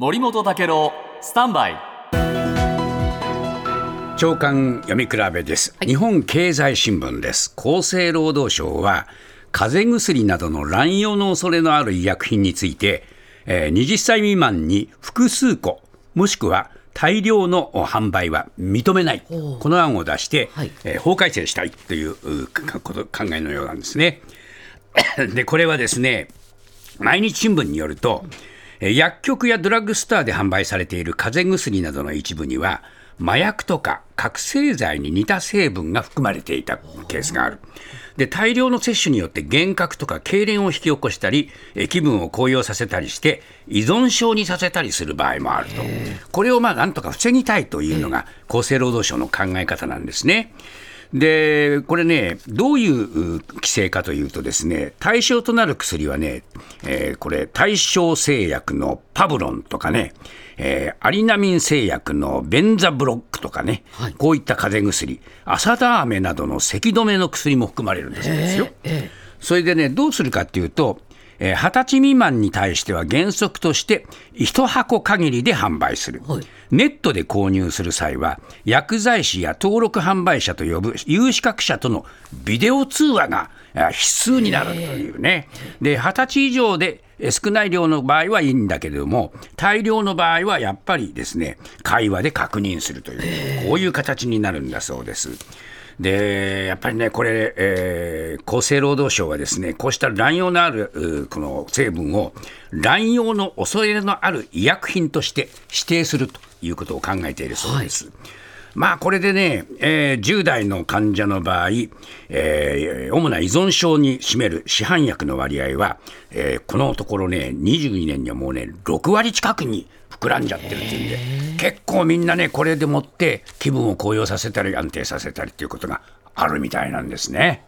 森本武郎スタンバイ。長官読み比べです、日本経済新聞です。厚生労働省は風邪薬などの乱用の恐れのある医薬品について、えー20歳未満に複数個もしくは大量の販売は認めないこの案を出して、はい。えー法改正したいということ考えのようなんですね。でこれはですね毎日新聞によると、えー薬局やドラッグストアで販売されている風邪薬などの一部には、麻薬とか覚醒剤に似た成分が含まれていたケースがある。で大量の摂取によって幻覚とか痙攣を引き起こしたり、えー気分を高揚させたりして、依存症にさせたりする場合もあると、これをまあなんとか防ぎたいというのが厚生労働省の考え方なんですね。で、これね、どういうう規制かというとですね、対象となる薬はね、えーこれ、大正製薬のパブロンとかね、えーアリナミン製薬のベンザブロックとかね、はいこういった風邪薬、アサダーメなどの咳止めの薬も含まれるんですよ。えそれでね、どうするかっていうと、えー20歳未満に対しては原則として、1箱限りで販売する、はい。ネットで購入する際は、薬剤師や登録販売者と呼ぶ有資格者とのビデオ通話があ必須になるというね、で20歳以上でえー少ない量の場合はいいんだけれども、大量の場合はやっぱりですね、会話で確認するという、こういう形になるんだそうです。でやっぱりね、これ、えー厚生労働省はですね、こうした乱用のあるこの成分を、乱用の恐れのある医薬品として指定するということを考えているそうです。まあこれでね、えー10代の患者の場合、えー主な依存症に占める市販薬の割合は、えーこのところね、22年にはもうね、6割近くに膨らんじゃってるっていうんで、結構みんなね、これでもって気分を高揚させたり、安定させたりっていうことがあるみたいなんですね。